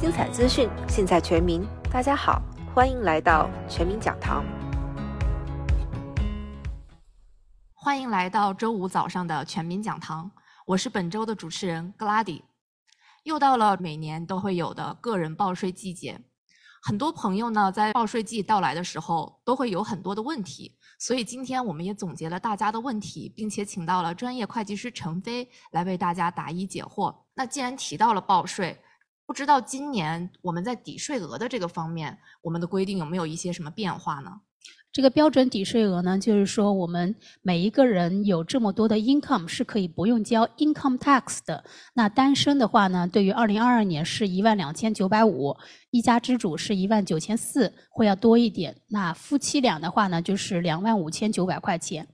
精彩资讯，尽在全民。大家好，欢迎来到全民讲堂。欢迎来到周五早上的全民讲堂，我是本周的主持人格拉迪。又到了每年都会有的个人报税季节，很多朋友呢在报税季到来的时候都会有很多的问题，所以今天我们也总结了大家的问题，并且请到了专业会计师陈飞来为大家答疑解惑。那既然提到了报税，不知道今年我们在抵税额的这个方面，我们的规定有没有一些什么变化呢？这个标准抵税额呢，就是说我们每一个人有这么多的 income 是可以不用交 income tax 的。那单身的话呢，对于二零二二年是一万两千九百五，一家之主是一万九千四，会要多一点。那夫妻俩的话呢，就是两万五千九百块钱。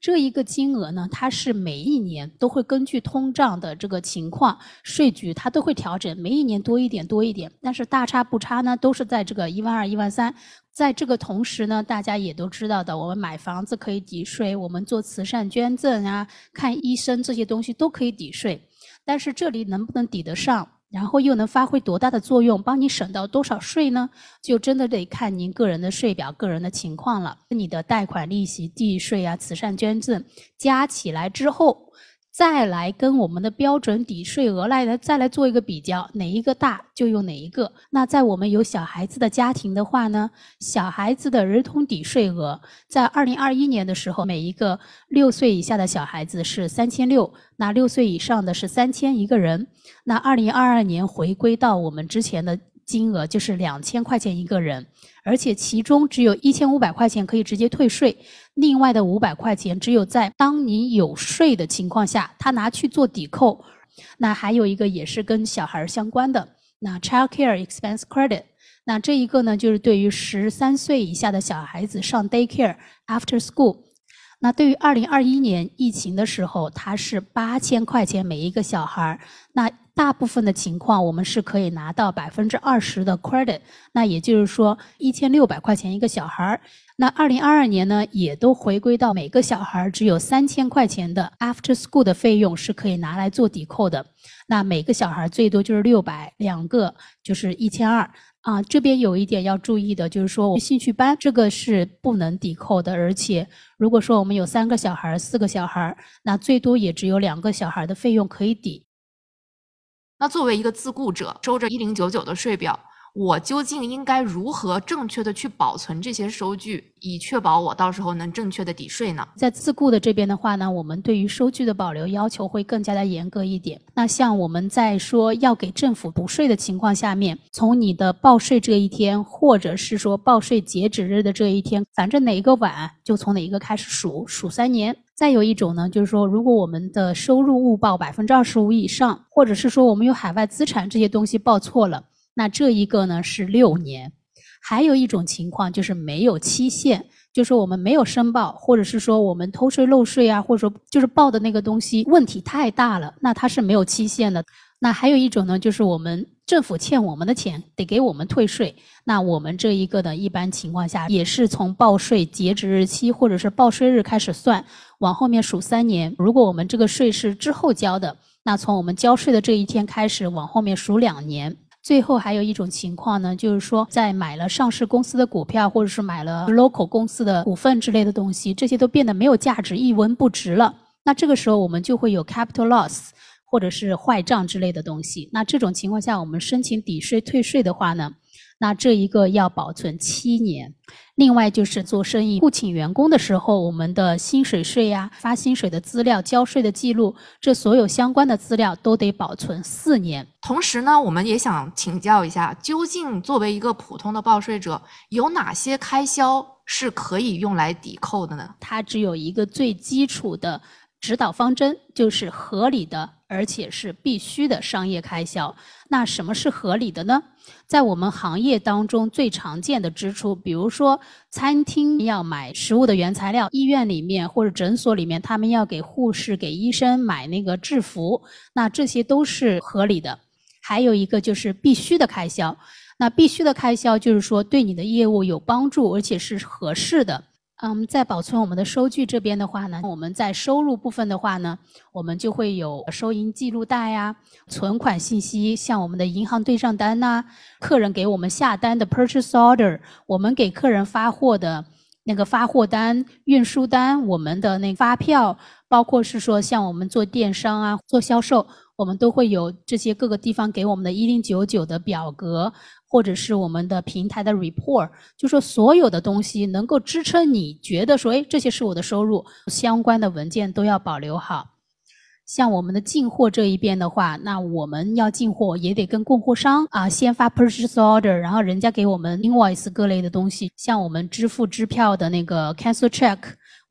这一个金额呢，它是每一年都会根据通胀的这个情况，税局它都会调整，每一年多一点多一点，但是大差不差呢，都是在这个一万二、一万三。在这个同时呢，大家也都知道的，我们买房子可以抵税，我们做慈善捐赠啊、看医生这些东西都可以抵税，但是这里能不能抵得上？然后又能发挥多大的作用，帮你省到多少税呢？就真的得看您个人的税表、个人的情况了。你的贷款利息、地税啊、慈善捐赠加起来之后。再来跟我们的标准抵税额来的再来做一个比较，哪一个大就用哪一个。那在我们有小孩子的家庭的话呢，小孩子的儿童抵税额在二零二一年的时候，每一个六岁以下的小孩子是三千六，那六岁以上的是三千一个人。那二零二二年回归到我们之前的。金额就是两千块钱一个人，而且其中只有一千五百块钱可以直接退税，另外的五百块钱只有在当你有税的情况下，他拿去做抵扣。那还有一个也是跟小孩相关的，那 Child Care Expense Credit，那这一个呢就是对于十三岁以下的小孩子上 Day Care After School。那对于二零二一年疫情的时候，它是八千块钱每一个小孩儿。那大部分的情况，我们是可以拿到百分之二十的 credit。那也就是说，一千六百块钱一个小孩儿。那二零二二年呢，也都回归到每个小孩儿只有三千块钱的 after school 的费用是可以拿来做抵扣的。那每个小孩最多就是六百，两个就是一千二。啊，这边有一点要注意的，就是说兴趣班这个是不能抵扣的，而且如果说我们有三个小孩、四个小孩，那最多也只有两个小孩的费用可以抵。那作为一个自雇者，收着一零九九的税表。我究竟应该如何正确的去保存这些收据，以确保我到时候能正确的抵税呢？在自雇的这边的话呢，我们对于收据的保留要求会更加的严格一点。那像我们在说要给政府补税的情况下面，从你的报税这一天，或者是说报税截止日的这一天，反正哪一个晚就从哪一个开始数，数三年。再有一种呢，就是说如果我们的收入误报百分之二十五以上，或者是说我们有海外资产这些东西报错了。那这一个呢是六年，还有一种情况就是没有期限，就是我们没有申报，或者是说我们偷税漏税啊，或者说就是报的那个东西问题太大了，那它是没有期限的。那还有一种呢，就是我们政府欠我们的钱得给我们退税，那我们这一个呢，一般情况下也是从报税截止日期或者是报税日开始算，往后面数三年。如果我们这个税是之后交的，那从我们交税的这一天开始往后面数两年。最后还有一种情况呢，就是说在买了上市公司的股票，或者是买了 local 公司的股份之类的东西，这些都变得没有价值，一文不值了。那这个时候我们就会有 capital loss，或者是坏账之类的东西。那这种情况下，我们申请抵税退税的话呢？那这一个要保存七年，另外就是做生意雇请员工的时候，我们的薪水税呀、发薪水的资料、交税的记录，这所有相关的资料都得保存四年。同时呢，我们也想请教一下，究竟作为一个普通的报税者，有哪些开销是可以用来抵扣的呢？它只有一个最基础的指导方针，就是合理的。而且是必须的商业开销。那什么是合理的呢？在我们行业当中最常见的支出，比如说餐厅要买食物的原材料，医院里面或者诊所里面，他们要给护士、给医生买那个制服，那这些都是合理的。还有一个就是必须的开销。那必须的开销就是说对你的业务有帮助，而且是合适的。嗯，在保存我们的收据这边的话呢，我们在收入部分的话呢，我们就会有收银记录带呀、存款信息，像我们的银行对账单呐、客人给我们下单的 purchase order，我们给客人发货的那个发货单、运输单，我们的那发票，包括是说像我们做电商啊、做销售，我们都会有这些各个地方给我们的一零九九的表格。或者是我们的平台的 report，就说所有的东西能够支撑你觉得说，哎，这些是我的收入，相关的文件都要保留好。像我们的进货这一边的话，那我们要进货也得跟供货商啊先发 purchase order，然后人家给我们 invoice 各类的东西，像我们支付支票的那个 cancel check，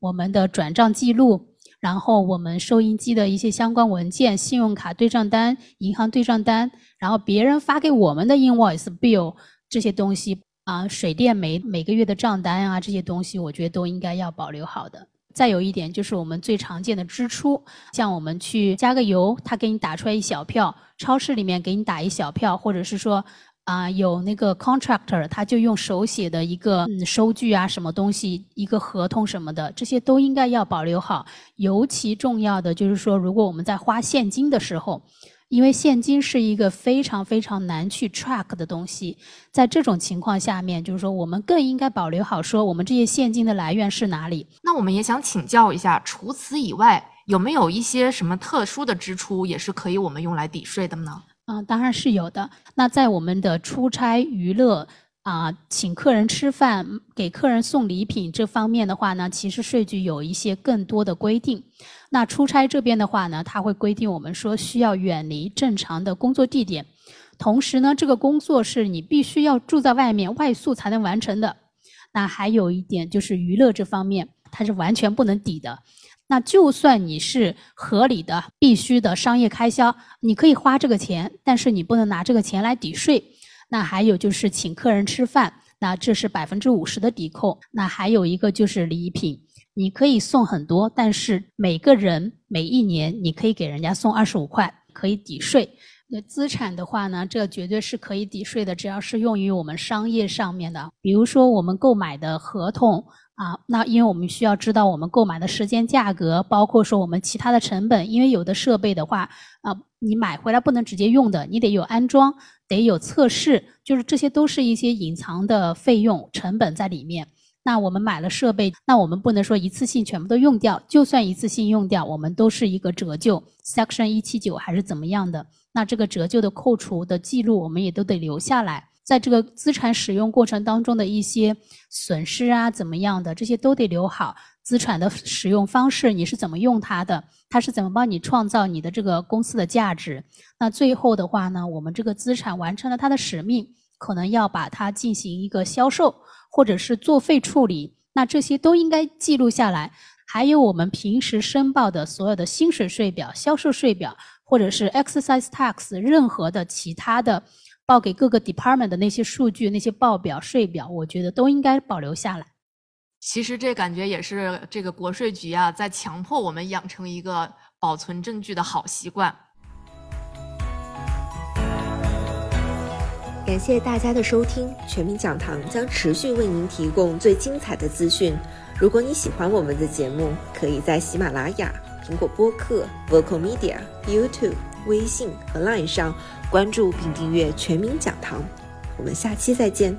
我们的转账记录。然后我们收银机的一些相关文件、信用卡对账单、银行对账单，然后别人发给我们的 invoice bill 这些东西啊，水电煤每个月的账单啊，这些东西我觉得都应该要保留好的。再有一点就是我们最常见的支出，像我们去加个油，他给你打出来一小票；超市里面给你打一小票，或者是说。啊，有那个 contractor，他就用手写的一个嗯收据啊，什么东西，一个合同什么的，这些都应该要保留好。尤其重要的就是说，如果我们在花现金的时候，因为现金是一个非常非常难去 track 的东西，在这种情况下面，就是说我们更应该保留好，说我们这些现金的来源是哪里。那我们也想请教一下，除此以外，有没有一些什么特殊的支出，也是可以我们用来抵税的呢？嗯，当然是有的。那在我们的出差、娱乐啊，请客人吃饭、给客人送礼品这方面的话呢，其实税局有一些更多的规定。那出差这边的话呢，它会规定我们说需要远离正常的工作地点，同时呢，这个工作是你必须要住在外面外宿才能完成的。那还有一点就是娱乐这方面，它是完全不能抵的。那就算你是合理的、必须的商业开销，你可以花这个钱，但是你不能拿这个钱来抵税。那还有就是请客人吃饭，那这是百分之五十的抵扣。那还有一个就是礼品，你可以送很多，但是每个人每一年你可以给人家送二十五块，可以抵税。那资产的话呢，这绝对是可以抵税的，只要是用于我们商业上面的，比如说我们购买的合同。啊，那因为我们需要知道我们购买的时间价格，包括说我们其他的成本，因为有的设备的话，啊，你买回来不能直接用的，你得有安装，得有测试，就是这些都是一些隐藏的费用成本在里面。那我们买了设备，那我们不能说一次性全部都用掉，就算一次性用掉，我们都是一个折旧，Section 一七九还是怎么样的？那这个折旧的扣除的记录，我们也都得留下来。在这个资产使用过程当中的一些损失啊，怎么样的，这些都得留好。资产的使用方式，你是怎么用它的？它是怎么帮你创造你的这个公司的价值？那最后的话呢，我们这个资产完成了它的使命，可能要把它进行一个销售，或者是作废处理。那这些都应该记录下来。还有我们平时申报的所有的薪水税表、销售税表，或者是 exercise tax 任何的其他的。报给各个 department 的那些数据、那些报表、税表，我觉得都应该保留下来。其实这感觉也是这个国税局啊，在强迫我们养成一个保存证据的好习惯。感谢大家的收听，全民讲堂将持续为您提供最精彩的资讯。如果你喜欢我们的节目，可以在喜马拉雅、苹果播客、Vocal Media、YouTube、微信和 Line 上。关注并订阅全民讲堂，我们下期再见。